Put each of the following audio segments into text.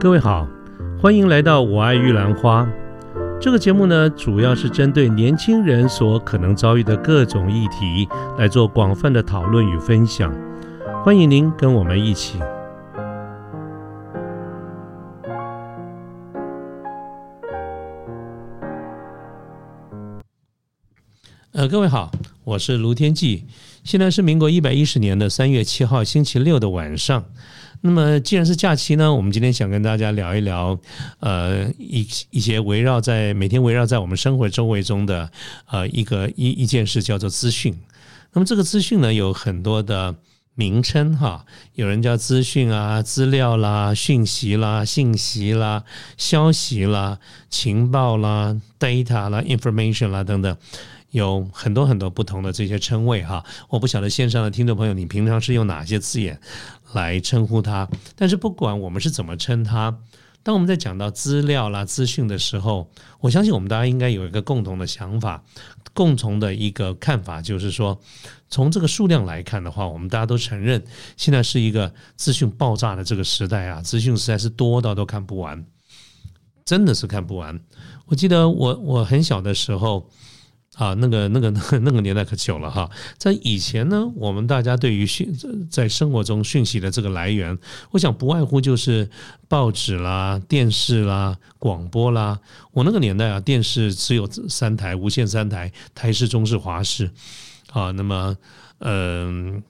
各位好，欢迎来到《我爱玉兰花》这个节目呢，主要是针对年轻人所可能遭遇的各种议题来做广泛的讨论与分享。欢迎您跟我们一起。呃，各位好，我是卢天记，现在是民国一百一十年的三月七号星期六的晚上。那么，既然是假期呢，我们今天想跟大家聊一聊，呃，一一些围绕在每天围绕在我们生活周围中的呃一个一一件事，叫做资讯。那么这个资讯呢，有很多的名称哈，有人叫资讯啊、资料啦、讯息啦、信息啦、消息啦、情报啦、data 啦、information 啦等等。有很多很多不同的这些称谓哈，我不晓得线上的听众朋友，你平常是用哪些字眼来称呼它？但是不管我们是怎么称它，当我们在讲到资料啦、资讯的时候，我相信我们大家应该有一个共同的想法、共同的一个看法，就是说，从这个数量来看的话，我们大家都承认，现在是一个资讯爆炸的这个时代啊，资讯实在是多到都看不完，真的是看不完。我记得我我很小的时候。啊，那个、那个、那个年代可久了哈。在以前呢，我们大家对于讯在生活中讯息的这个来源，我想不外乎就是报纸啦、电视啦、广播啦。我那个年代啊，电视只有三台，无线三台，台式、中视、华视。啊，那么，嗯，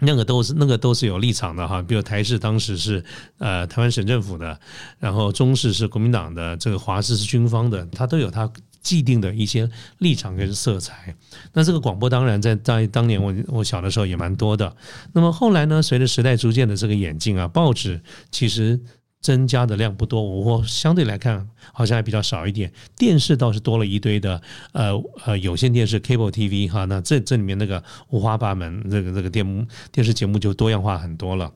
那个都是那个都是有立场的哈。比如台式当时是呃台湾省政府的，然后中视是国民党的，这个华视是军方的，它都有它。既定的一些立场跟色彩，那这个广播当然在在当年我我小的时候也蛮多的。那么后来呢，随着时代逐渐的这个演进啊，报纸其实增加的量不多，我相对来看好像还比较少一点。电视倒是多了一堆的，呃呃有线电视 cable TV 哈，那这这里面那个五花八门，这个这个电电视节目就多样化很多了，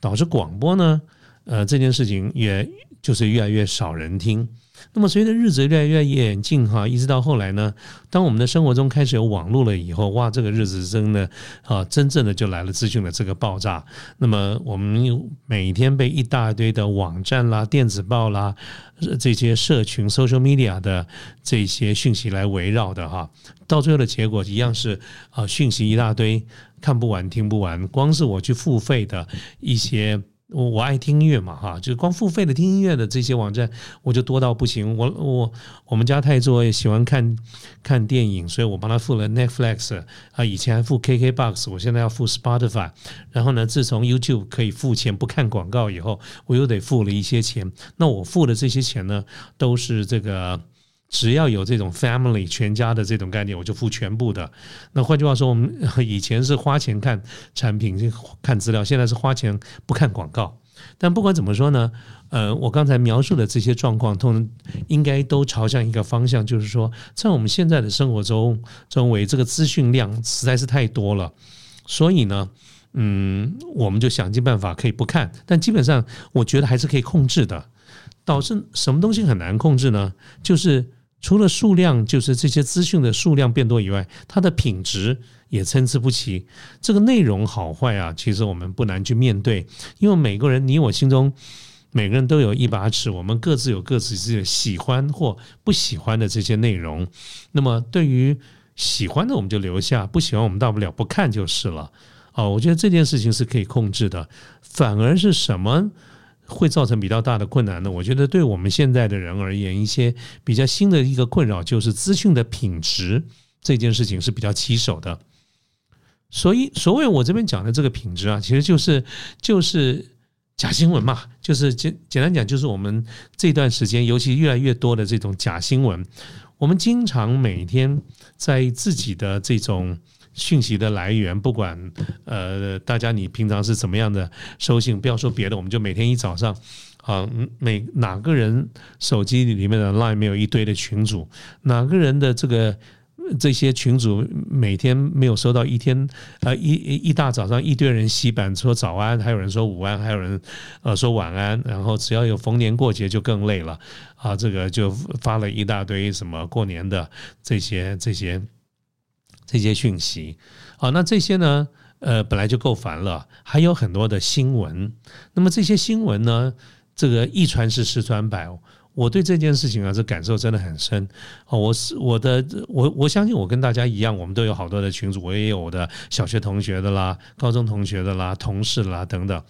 导致广播呢，呃这件事情也就是越来越少人听。那么随着日子越来越远近哈，一直到后来呢，当我们的生活中开始有网络了以后，哇，这个日子真的啊，真正的就来了资讯的这个爆炸。那么我们每天被一大堆的网站啦、电子报啦、这些社群 social media 的这些讯息来围绕的哈，到最后的结果一样是啊，讯息一大堆，看不完、听不完。光是我去付费的一些。我我爱听音乐嘛，哈，就是光付费的听音乐的这些网站，我就多到不行。我我我们家太座也喜欢看看电影，所以我帮他付了 Netflix 啊，以前还付 KKBox，我现在要付 Spotify。然后呢，自从 YouTube 可以付钱不看广告以后，我又得付了一些钱。那我付的这些钱呢，都是这个。只要有这种 family 全家的这种概念，我就付全部的。那换句话说，我们 以前是花钱看产品、看资料，现在是花钱不看广告。但不管怎么说呢，呃，我刚才描述的这些状况，通应该都朝向一个方向，就是说，在我们现在的生活中，周围这个资讯量实在是太多了，所以呢，嗯，我们就想尽办法可以不看，但基本上我觉得还是可以控制的。导致什么东西很难控制呢？就是。除了数量，就是这些资讯的数量变多以外，它的品质也参差不齐。这个内容好坏啊，其实我们不难去面对，因为每个人，你我心中每个人都有一把尺，我们各自有各自自己的喜欢或不喜欢的这些内容。那么，对于喜欢的，我们就留下；不喜欢，我们大不了不看就是了。哦，我觉得这件事情是可以控制的。反而是什么？会造成比较大的困难呢？我觉得对我们现在的人而言，一些比较新的一个困扰就是资讯的品质这件事情是比较棘手的。所以，所谓我这边讲的这个品质啊，其实就是就是假新闻嘛，就是简简单讲，就是我们这段时间，尤其越来越多的这种假新闻，我们经常每天在自己的这种。讯息的来源，不管呃，大家你平常是怎么样的收信，不要说别的，我们就每天一早上啊，每哪个人手机里面的 line 没有一堆的群主，哪个人的这个这些群主每天没有收到一天呃一一大早上一堆人洗版说早安，还有人说午安，还有人呃说晚安，然后只要有逢年过节就更累了啊，这个就发了一大堆什么过年的这些这些。这些讯息，好，那这些呢？呃，本来就够烦了，还有很多的新闻。那么这些新闻呢，这个一传十，十传百。我对这件事情啊，这感受真的很深。哦，我是我的，我我相信我跟大家一样，我们都有好多的群组，我也有我的小学同学的啦，高中同学的啦，同事啦等等。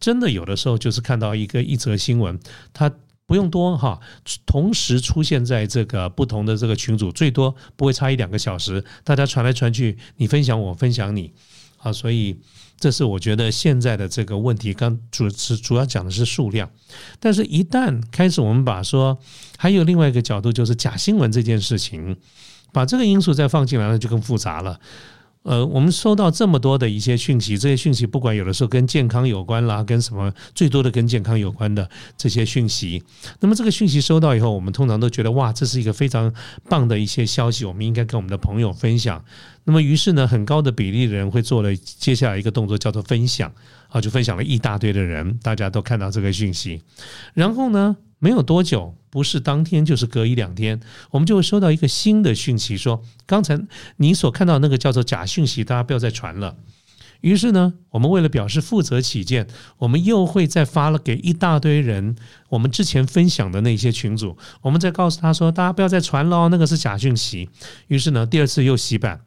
真的有的时候就是看到一个一则新闻，它不用多哈，同时出现在这个不同的这个群组，最多不会差一两个小时，大家传来传去，你分享我分享你啊，所以。这是我觉得现在的这个问题，刚主是主要讲的是数量，但是一旦开始我们把说还有另外一个角度，就是假新闻这件事情，把这个因素再放进来，那就更复杂了。呃，我们收到这么多的一些讯息，这些讯息不管有的时候跟健康有关啦，跟什么最多的跟健康有关的这些讯息，那么这个讯息收到以后，我们通常都觉得哇，这是一个非常棒的一些消息，我们应该跟我们的朋友分享。那么于是呢，很高的比例的人会做了接下来一个动作，叫做分享啊，就分享了一大堆的人，大家都看到这个讯息，然后呢？没有多久，不是当天就是隔一两天，我们就会收到一个新的讯息，说刚才你所看到那个叫做假讯息，大家不要再传了。于是呢，我们为了表示负责起见，我们又会再发了给一大堆人，我们之前分享的那些群组，我们再告诉他说，大家不要再传了，那个是假讯息。于是呢，第二次又洗版。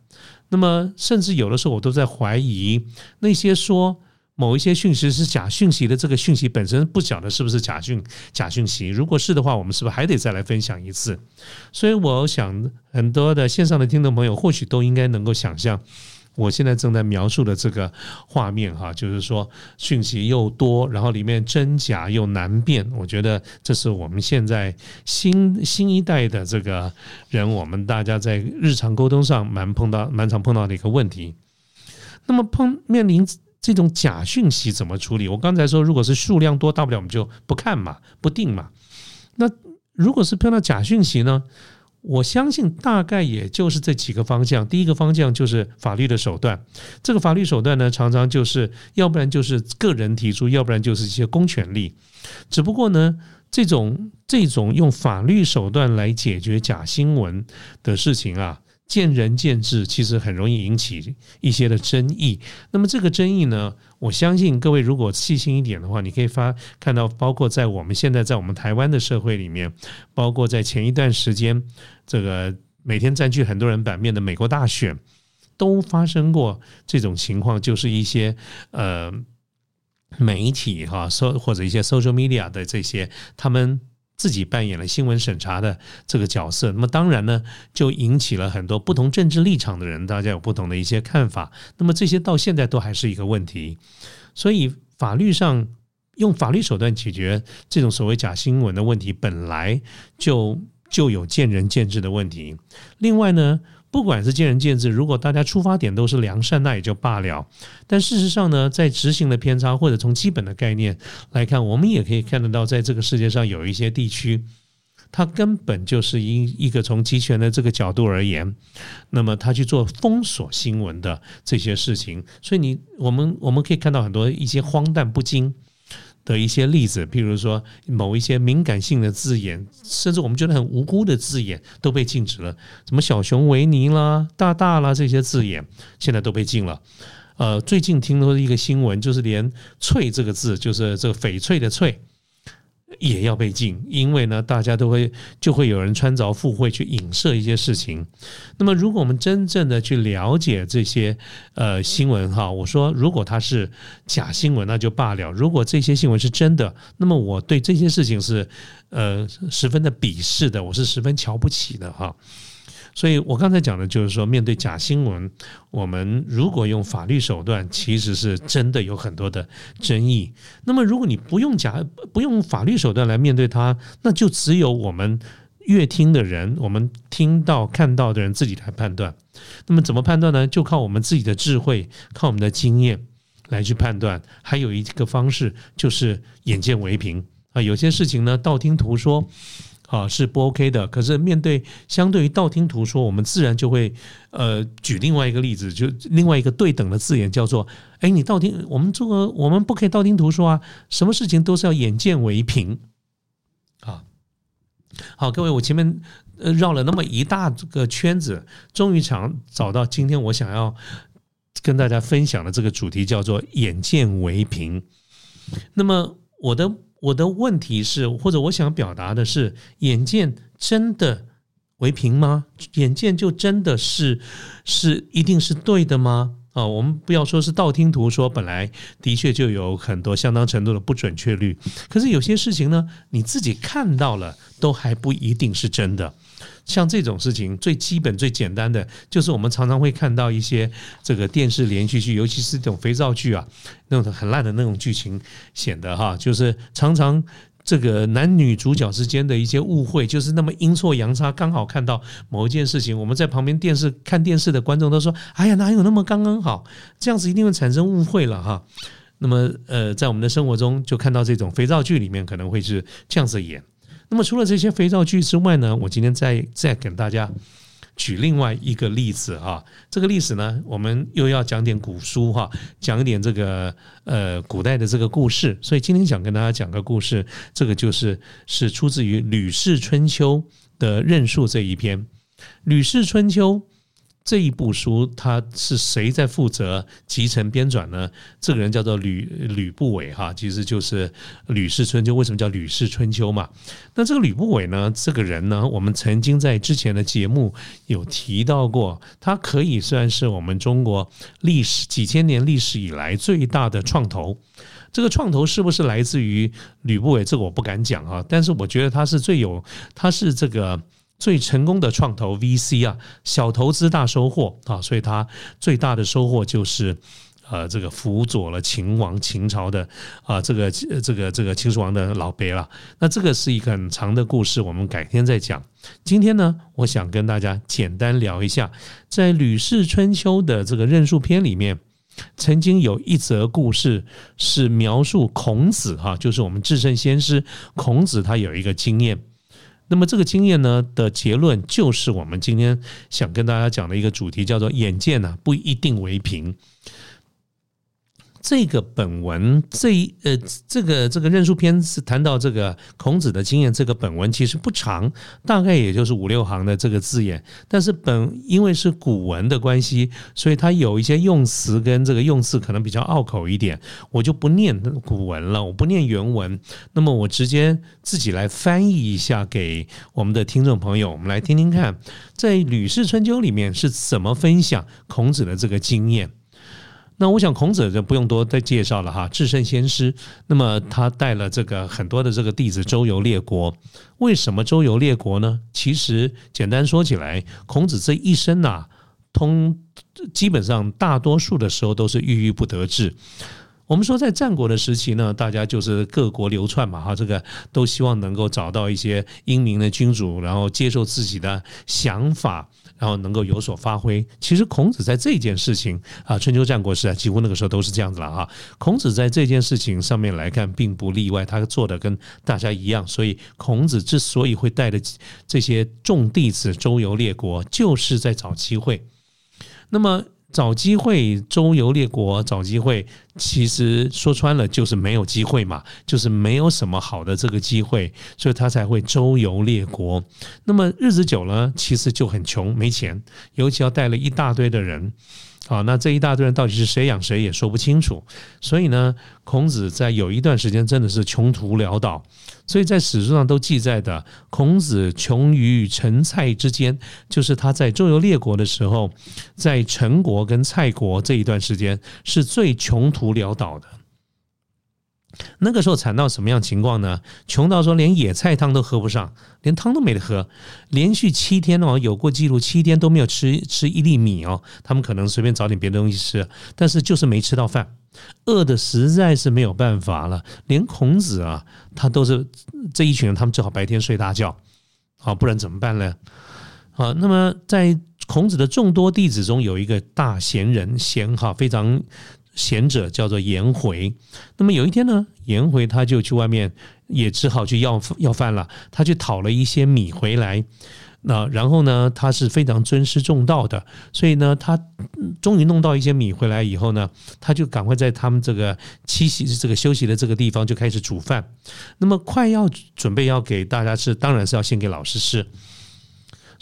那么，甚至有的时候我都在怀疑那些说。某一些讯息是假讯息的，这个讯息本身不晓得是不是假讯假讯息。如果是的话，我们是不是还得再来分享一次？所以我想，很多的线上的听众朋友或许都应该能够想象，我现在正在描述的这个画面哈，就是说讯息又多，然后里面真假又难辨。我觉得这是我们现在新新一代的这个人，我们大家在日常沟通上蛮碰到蛮常碰到的一个问题。那么碰面临。这种假讯息怎么处理？我刚才说，如果是数量多，大不了我们就不看嘛，不定嘛。那如果是碰到假讯息呢？我相信大概也就是这几个方向。第一个方向就是法律的手段，这个法律手段呢，常常就是要不然就是个人提出，要不然就是一些公权力。只不过呢，这种这种用法律手段来解决假新闻的事情啊。见仁见智，其实很容易引起一些的争议。那么这个争议呢，我相信各位如果细心一点的话，你可以发看到，包括在我们现在在我们台湾的社会里面，包括在前一段时间，这个每天占据很多人版面的美国大选，都发生过这种情况，就是一些呃媒体哈，搜或者一些 social media 的这些他们。自己扮演了新闻审查的这个角色，那么当然呢，就引起了很多不同政治立场的人，大家有不同的一些看法。那么这些到现在都还是一个问题，所以法律上用法律手段解决这种所谓假新闻的问题，本来就就有见仁见智的问题。另外呢。不管是见仁见智，如果大家出发点都是良善，那也就罢了。但事实上呢，在执行的偏差，或者从基本的概念来看，我们也可以看得到，在这个世界上有一些地区，它根本就是一一个从集权的这个角度而言，那么他去做封锁新闻的这些事情。所以你我们我们可以看到很多一些荒诞不经。的一些例子，譬如说某一些敏感性的字眼，甚至我们觉得很无辜的字眼都被禁止了，什么小熊维尼啦、大大啦这些字眼，现在都被禁了。呃，最近听说一个新闻，就是连“翠”这个字，就是这个翡翠的“翠”。也要被禁，因为呢，大家都会就会有人穿着附会去影射一些事情。那么，如果我们真正的去了解这些呃新闻哈，我说如果它是假新闻，那就罢了；如果这些新闻是真的，那么我对这些事情是呃十分的鄙视的，我是十分瞧不起的哈。所以我刚才讲的就是说，面对假新闻，我们如果用法律手段，其实是真的有很多的争议。那么，如果你不用假不用法律手段来面对它，那就只有我们乐听的人，我们听到看到的人自己来判断。那么怎么判断呢？就靠我们自己的智慧，靠我们的经验来去判断。还有一个方式就是眼见为凭啊，有些事情呢，道听途说。啊，是不 OK 的。可是面对相对于道听途说，我们自然就会呃举另外一个例子，就另外一个对等的字眼，叫做哎，你道听我们这个我们不可以道听途说啊，什么事情都是要眼见为凭啊。好，各位，我前面绕了那么一大个圈子，终于想找到今天我想要跟大家分享的这个主题，叫做眼见为凭。那么我的。我的问题是，或者我想表达的是，眼见真的为凭吗？眼见就真的是是一定是对的吗？啊，我们不要说是道听途说，本来的确就有很多相当程度的不准确率。可是有些事情呢，你自己看到了，都还不一定是真的。像这种事情，最基本、最简单的，就是我们常常会看到一些这个电视连续剧，尤其是这种肥皂剧啊，那种很烂的那种剧情，显得哈，就是常常。这个男女主角之间的一些误会，就是那么阴错阳差，刚好看到某一件事情。我们在旁边电视看电视的观众都说：“哎呀，哪有那么刚刚好？这样子一定会产生误会了哈。”那么，呃，在我们的生活中就看到这种肥皂剧里面可能会是这样子演。那么，除了这些肥皂剧之外呢，我今天再再给大家。举另外一个例子啊，这个例子呢，我们又要讲点古书哈，讲一点这个呃古代的这个故事。所以今天想跟大家讲个故事，这个就是是出自于《吕氏春秋》的任述这一篇，《吕氏春秋》。这一部书，他是谁在负责集成编纂呢？这个人叫做吕吕不韦哈，其实就是《吕氏春秋》。为什么叫《吕氏春秋》嘛？那这个吕不韦呢？这个人呢，我们曾经在之前的节目有提到过，他可以算是我们中国历史几千年历史以来最大的创投。这个创投是不是来自于吕不韦？这个我不敢讲啊，但是我觉得他是最有，他是这个。最成功的创投 VC 啊，小投资大收获啊，所以他最大的收获就是，呃，这个辅佐了秦王秦朝的啊，这个这个这个秦始皇的老辈了。那这个是一个很长的故事，我们改天再讲。今天呢，我想跟大家简单聊一下，在《吕氏春秋》的这个任述篇里面，曾经有一则故事是描述孔子哈，就是我们至圣先师孔子，他有一个经验。那么这个经验呢的结论，就是我们今天想跟大家讲的一个主题，叫做“眼见呢不一定为凭”。这个本文这一呃，这个这个认书篇是谈到这个孔子的经验。这个本文其实不长，大概也就是五六行的这个字眼。但是本因为是古文的关系，所以它有一些用词跟这个用字可能比较拗口一点，我就不念古文了，我不念原文。那么我直接自己来翻译一下给我们的听众朋友，我们来听听看，在《吕氏春秋》里面是怎么分享孔子的这个经验。那我想孔子就不用多再介绍了哈，至圣先师。那么他带了这个很多的这个弟子周游列国。为什么周游列国呢？其实简单说起来，孔子这一生呐，通基本上大多数的时候都是郁郁不得志。我们说在战国的时期呢，大家就是各国流窜嘛哈，这个都希望能够找到一些英明的君主，然后接受自己的想法。然后能够有所发挥。其实孔子在这件事情啊，春秋战国时代几乎那个时候都是这样子了哈。孔子在这件事情上面来看，并不例外，他做的跟大家一样。所以孔子之所以会带着这些众弟子周游列国，就是在找机会。那么。找机会周游列国，找机会，其实说穿了就是没有机会嘛，就是没有什么好的这个机会，所以他才会周游列国。那么日子久了，其实就很穷，没钱，尤其要带了一大堆的人。好，那这一大堆人到底是谁养谁也说不清楚，所以呢，孔子在有一段时间真的是穷途潦倒，所以在史书上都记载的，孔子穷于陈蔡之间，就是他在周游列国的时候，在陈国跟蔡国这一段时间是最穷途潦倒的。那个时候惨到什么样情况呢？穷到说连野菜汤都喝不上，连汤都没得喝。连续七天哦，有过记录，七天都没有吃吃一粒米哦。他们可能随便找点别的东西吃，但是就是没吃到饭，饿的实在是没有办法了。连孔子啊，他都是这一群人，他们只好白天睡大觉，好，不然怎么办呢？好，那么在孔子的众多弟子中，有一个大贤人，贤哈非常。贤者叫做颜回，那么有一天呢，颜回他就去外面，也只好去要要饭了。他去讨了一些米回来，那然后呢，他是非常尊师重道的，所以呢，他终于弄到一些米回来以后呢，他就赶快在他们这个栖息、这个休息的这个地方就开始煮饭。那么快要准备要给大家吃，当然是要先给老师吃。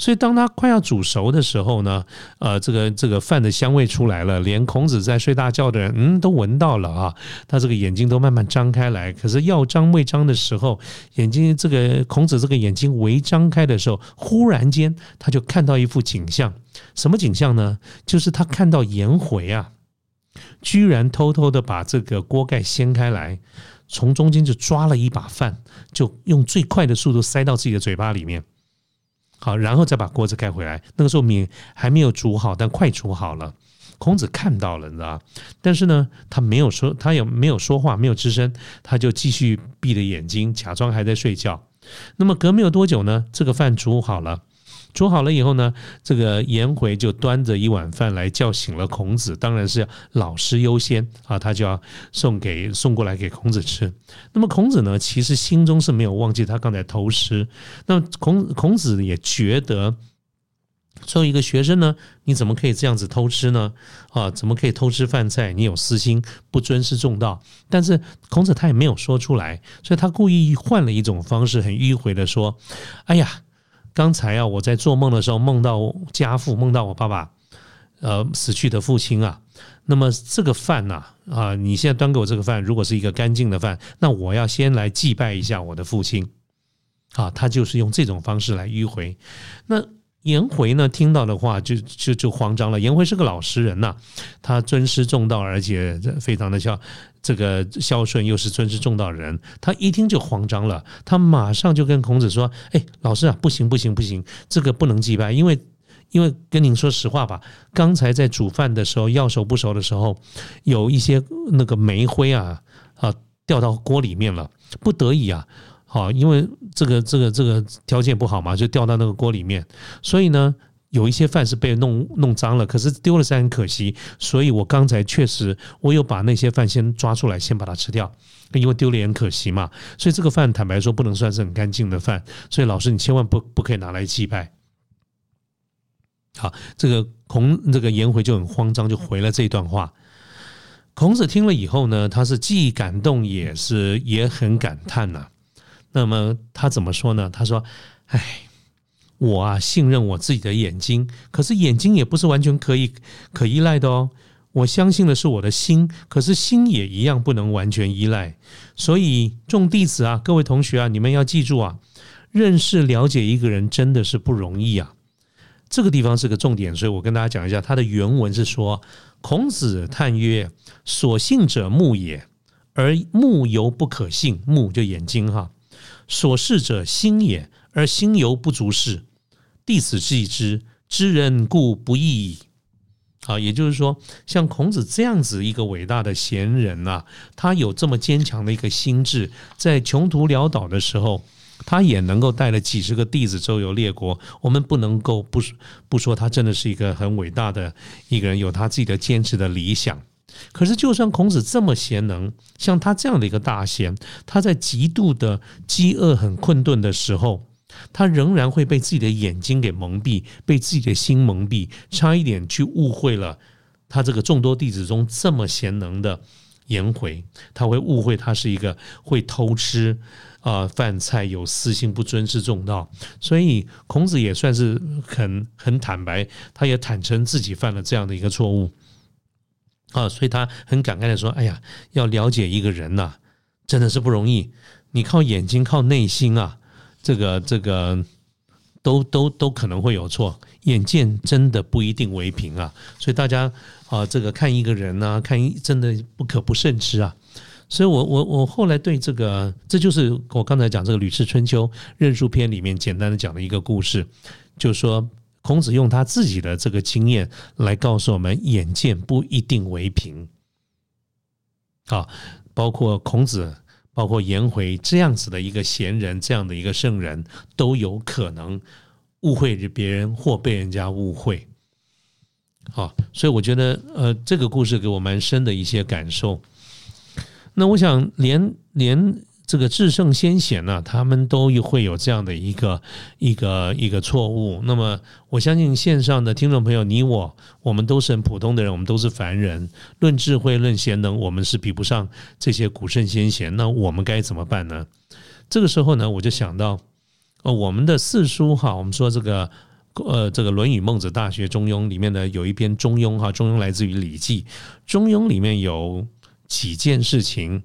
所以当他快要煮熟的时候呢，呃，这个这个饭的香味出来了，连孔子在睡大觉的人，嗯，都闻到了啊。他这个眼睛都慢慢张开来，可是要张未张的时候，眼睛这个孔子这个眼睛微张开的时候，忽然间他就看到一幅景象，什么景象呢？就是他看到颜回啊，居然偷偷的把这个锅盖掀开来。从中间就抓了一把饭，就用最快的速度塞到自己的嘴巴里面，好，然后再把锅子盖回来。那个时候米还没有煮好，但快煮好了。孔子看到了，你知道但是呢，他没有说，他也没有说话，没有吱声，他就继续闭着眼睛，假装还在睡觉。那么隔没有多久呢，这个饭煮好了。煮好了以后呢，这个颜回就端着一碗饭来叫醒了孔子，当然是老师优先啊，他就要送给送过来给孔子吃。那么孔子呢，其实心中是没有忘记他刚才偷师。那孔孔子也觉得，作为一个学生呢，你怎么可以这样子偷吃呢？啊，怎么可以偷吃饭菜？你有私心，不尊师重道。但是孔子他也没有说出来，所以他故意换了一种方式，很迂回的说：“哎呀。”刚才啊，我在做梦的时候梦到家父，梦到我爸爸，呃，死去的父亲啊。那么这个饭呐，啊，你现在端给我这个饭，如果是一个干净的饭，那我要先来祭拜一下我的父亲。啊，他就是用这种方式来迂回。那。颜回呢，听到的话就就就慌张了。颜回是个老实人呐，他尊师重道，而且非常的孝，这个孝顺又是尊师重道的人，他一听就慌张了。他马上就跟孔子说：“哎，老师啊，不行不行不行，这个不能祭拜，因为因为跟您说实话吧，刚才在煮饭的时候，要熟不熟的时候，有一些那个煤灰啊啊掉到锅里面了，不得已啊。”好，因为这个这个这个条件不好嘛，就掉到那个锅里面，所以呢，有一些饭是被弄弄脏了，可是丢了是很可惜，所以我刚才确实我有把那些饭先抓出来，先把它吃掉，因为丢了也很可惜嘛，所以这个饭坦白说不能算是很干净的饭，所以老师你千万不不可以拿来祭拜。好，这个孔这个颜回就很慌张，就回了这一段话。孔子听了以后呢，他是既感动也是也很感叹呐。那么他怎么说呢？他说：“哎，我啊信任我自己的眼睛，可是眼睛也不是完全可以可依赖的哦。我相信的是我的心，可是心也一样不能完全依赖。所以众弟子啊，各位同学啊，你们要记住啊，认识了解一个人真的是不容易啊。这个地方是个重点，所以我跟大家讲一下，他的原文是说：孔子叹曰：所信者目也，而目犹不可信。目就眼睛哈。”所事者心也，而心犹不足视。弟子既之，知人故不易矣。啊，也就是说，像孔子这样子一个伟大的贤人呐，他有这么坚强的一个心智，在穷途潦倒的时候，他也能够带了几十个弟子周游列国。我们不能够不不说他真的是一个很伟大的一个人，有他自己的坚持的理想。可是，就算孔子这么贤能，像他这样的一个大贤，他在极度的饥饿、很困顿的时候，他仍然会被自己的眼睛给蒙蔽，被自己的心蒙蔽，差一点去误会了他这个众多弟子中这么贤能的颜回，他会误会他是一个会偷吃啊饭菜、有私心、不尊师重道。所以，孔子也算是很很坦白，他也坦诚自己犯了这样的一个错误。啊，所以他很感慨的说：“哎呀，要了解一个人呐，真的是不容易。你靠眼睛、靠内心啊，这个、这个，都都都可能会有错。眼见真的不一定为凭啊。所以大家啊，这个看一个人呢，看一真的不可不慎之啊。所以我我我后来对这个，这就是我刚才讲这个《吕氏春秋·任述篇》里面简单的讲的一个故事，就说。”孔子用他自己的这个经验来告诉我们：眼见不一定为凭。啊，包括孔子，包括颜回这样子的一个贤人，这样的一个圣人，都有可能误会别人或被人家误会。好，所以我觉得，呃，这个故事给我蛮深的一些感受。那我想，连连。这个至圣先贤呢，他们都会有这样的一个一个一个错误。那么，我相信线上的听众朋友，你我，我们都是很普通的人，我们都是凡人。论智慧，论贤能，我们是比不上这些古圣先贤。那我们该怎么办呢？这个时候呢，我就想到，呃，我们的四书哈，我们说这个呃，这个《论语》《孟子》《大学》《中庸》里面呢，有一篇《中庸》哈，《中庸》来自于《礼记》，《中庸》里面有几件事情，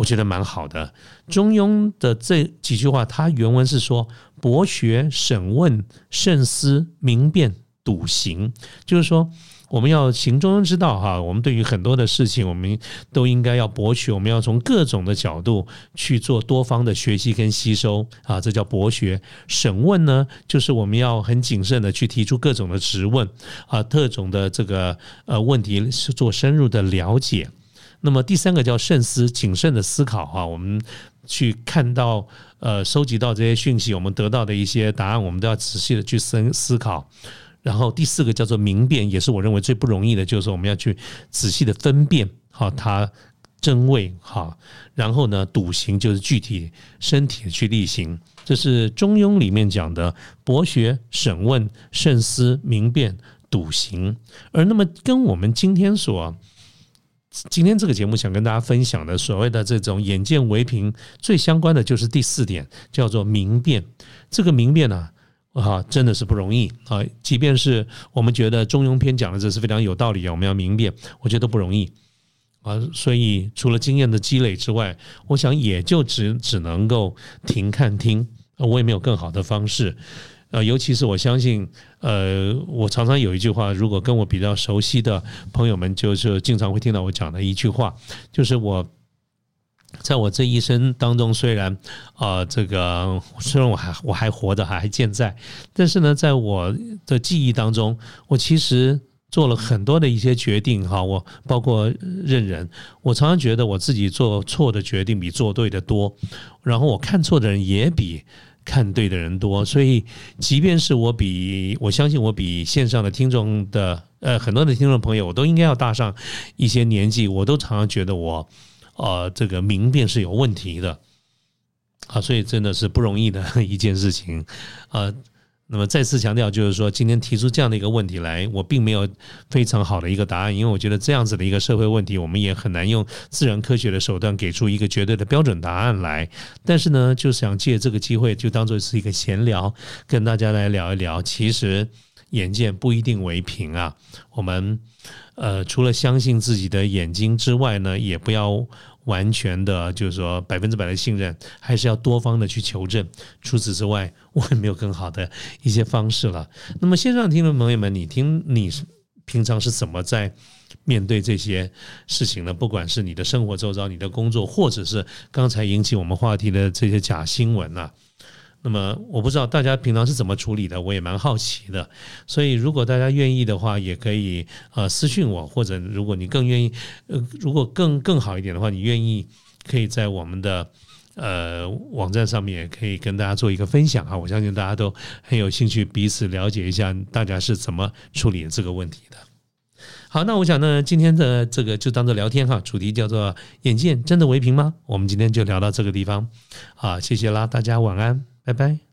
我觉得蛮好的。《中庸》的这几句话，它原文是说：“博学、审问、慎思、明辨、笃行。”就是说。我们要行中庸之道，哈，我们对于很多的事情，我们都应该要博学，我们要从各种的角度去做多方的学习跟吸收，啊，这叫博学。审问呢，就是我们要很谨慎的去提出各种的质问，啊，特种的这个呃问题是做深入的了解。那么第三个叫慎思，谨慎的思考，哈，我们去看到呃，收集到这些讯息，我们得到的一些答案，我们都要仔细的去思思考。然后第四个叫做明辨，也是我认为最不容易的，就是我们要去仔细的分辨，好它真伪，哈，然后呢笃行就是具体身体去力行，这是中庸里面讲的博学、审问、慎思、明辨、笃行。而那么跟我们今天所今天这个节目想跟大家分享的所谓的这种眼见为凭最相关的就是第四点，叫做明辨。这个明辨呢？啊，真的是不容易啊！即便是我们觉得《中庸篇》讲的这是非常有道理啊，我们要明辨，我觉得不容易啊。所以除了经验的积累之外，我想也就只只能够停看听，我也没有更好的方式。呃，尤其是我相信，呃，我常常有一句话，如果跟我比较熟悉的朋友们，就是经常会听到我讲的一句话，就是我。在我这一生当中，虽然啊，这个虽然我还我还活着，还还健在，但是呢，在我的记忆当中，我其实做了很多的一些决定哈。我包括认人，我常常觉得我自己做错的决定比做对的多，然后我看错的人也比看对的人多。所以，即便是我比我相信我比线上的听众的呃很多的听众朋友，我都应该要大上一些年纪，我都常常觉得我。呃，这个明辨是有问题的啊，所以真的是不容易的一件事情啊。那么再次强调，就是说今天提出这样的一个问题来，我并没有非常好的一个答案，因为我觉得这样子的一个社会问题，我们也很难用自然科学的手段给出一个绝对的标准答案来。但是呢，就想借这个机会，就当做是一个闲聊，跟大家来聊一聊。其实眼见不一定为凭啊，我们呃，除了相信自己的眼睛之外呢，也不要。完全的，就是说百分之百的信任，还是要多方的去求证。除此之外，我也没有更好的一些方式了。那么线上听众朋友们，你听你平常是怎么在面对这些事情呢？不管是你的生活周遭、你的工作，或者是刚才引起我们话题的这些假新闻啊。那么我不知道大家平常是怎么处理的，我也蛮好奇的。所以如果大家愿意的话，也可以呃私信我，或者如果你更愿意，呃，如果更更好一点的话，你愿意可以在我们的呃网站上面也可以跟大家做一个分享啊。我相信大家都很有兴趣彼此了解一下大家是怎么处理这个问题的。好，那我想呢，今天的这个就当做聊天哈，主题叫做“眼见真的为凭吗？”我们今天就聊到这个地方，好，谢谢啦，大家晚安。拜拜。